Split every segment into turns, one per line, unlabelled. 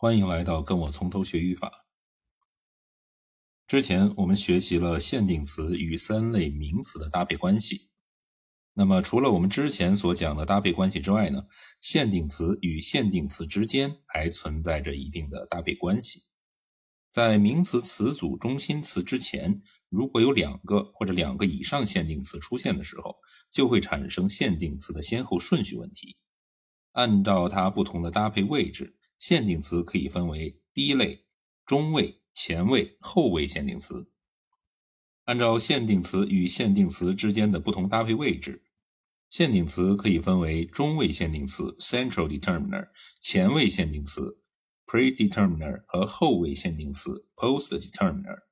欢迎来到跟我从头学语法。之前我们学习了限定词与三类名词的搭配关系。那么，除了我们之前所讲的搭配关系之外呢，限定词与限定词之间还存在着一定的搭配关系。在名词词组中心词之前，如果有两个或者两个以上限定词出现的时候，就会产生限定词的先后顺序问题。按照它不同的搭配位置。限定词可以分为第一类、中位、前位、后位限定词。按照限定词与限定词之间的不同搭配位置，限定词可以分为中位限定词 （central determiner）、前位限定词 （predeterminer） 和后位限定词 （post determiner）。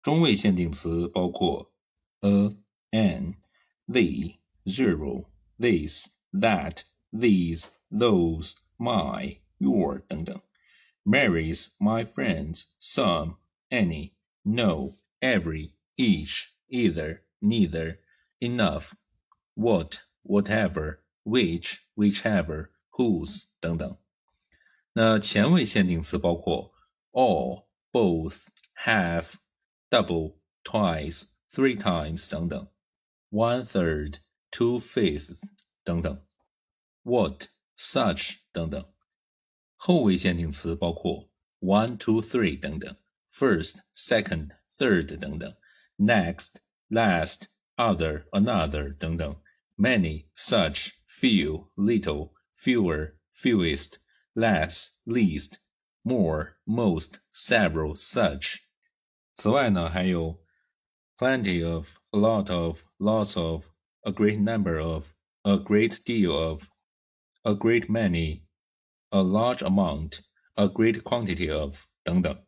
中位限定词包括 a、an、the、zero、this、that、these、those、my。your 等等，marries my friends some any no every each either neither enough what whatever which whichever whose 等等。那前位限定词包括 all both half double twice three times 等等，one third two fifths 等等，what such 等等。 后位限定词包括 one, two, three 等等，first, second, third 等等，next, last, other, another 等等，many, such, few, little, fewer, fewest, less, least, more, most, several, such。此外呢，还有 plenty of, a lot of, lots of, a great number of, a great deal of, a great many。 A large amount, a great quantity of 等等，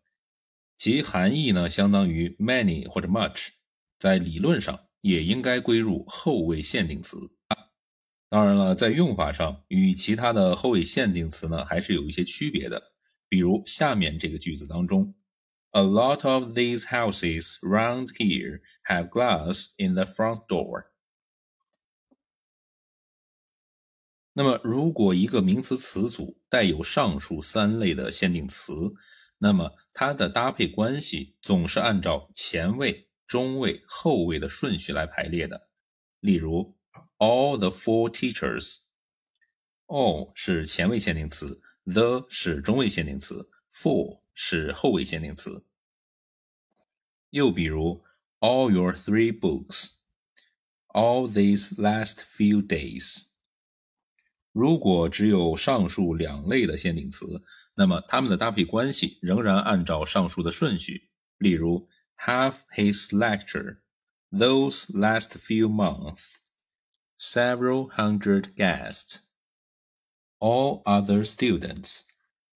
其含义呢相当于 many 或者 much，在理论上也应该归入后位限定词。当然了，在用法上与其他的后位限定词呢还是有一些区别的。比如下面这个句子当中，A lot of these houses round here have glass in the front door。那么，如果一个名词词组带有上述三类的限定词，那么它的搭配关系总是按照前位、中位、后位的顺序来排列的。例如，all the four teachers，all 是前位限定词，the 是中位限定词，four 是后位限定词。又比如，all your three books，all these last few days。如果只有上述两类的限定词，那么它们的搭配关系仍然按照上述的顺序。例如，have his lecture, those last few months, several hundred guests, all other students,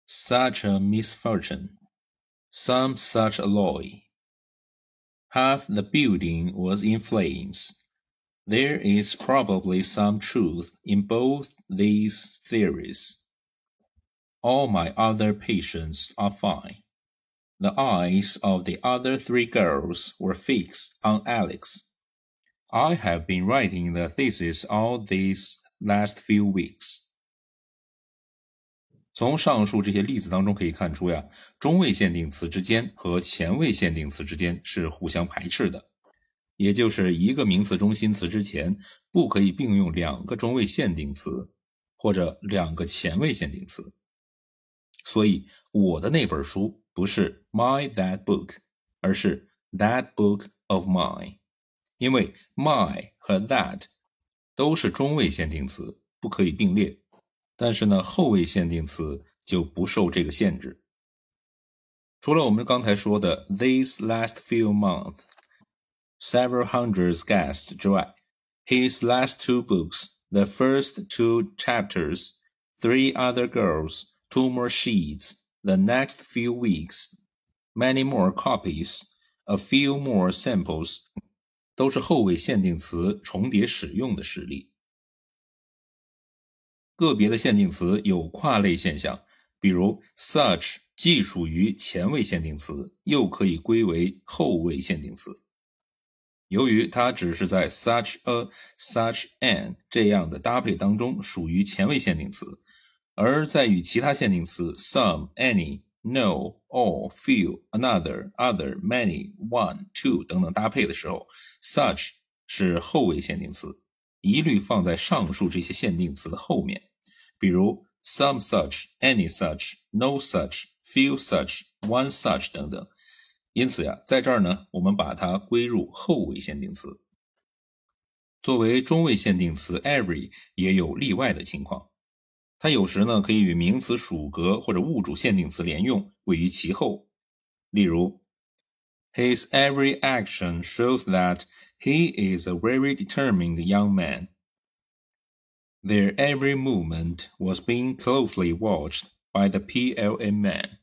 such a misfortune, some such alloy. Half the building was in flames. There is probably some truth in both these theories. All my other patients are fine. The eyes of the other three girls were fixed on Alex. I have been writing the thesis all these last few weeks. 从上述这些例子当中可以看出呀，中位限定词之间和前位限定词之间是互相排斥的。 也就是一个名词中心词之前不可以并用两个中位限定词或者两个前位限定词，所以我的那本书不是 my that book，而是 that book of mine，因为 my 和 that 都是中位限定词，不可以并列，但是呢后位限定词就不受这个限制。除了我们刚才说的 these last few months。several hundreds guests 之外，his last two books, the first two chapters, three other girls, two more sheets, the next few weeks, many more copies, a few more samples，都是后位限定词重叠使用的实例。个别的限定词有跨类现象，比如 such 既属于前位限定词，又可以归为后位限定词。 由于它只是在 such a、such an 这样的搭配当中属于前位限定词，而在与其他限定词 some、any、no、all、few、another、other、many、one、two 等等搭配的时候，such 是后位限定词，一律放在上述这些限定词的后面。比如 some such、any such、no such、few such、one such 等等。因此呀，在这儿呢，我们把它归入后位限定词。作为中位限定词，every 也有例外的情况。它有时呢可以与名词属格或者物主限定词连用，位于其后。例如，His every action shows that he is a very determined young man. Their every movement was being closely watched by the PLA man.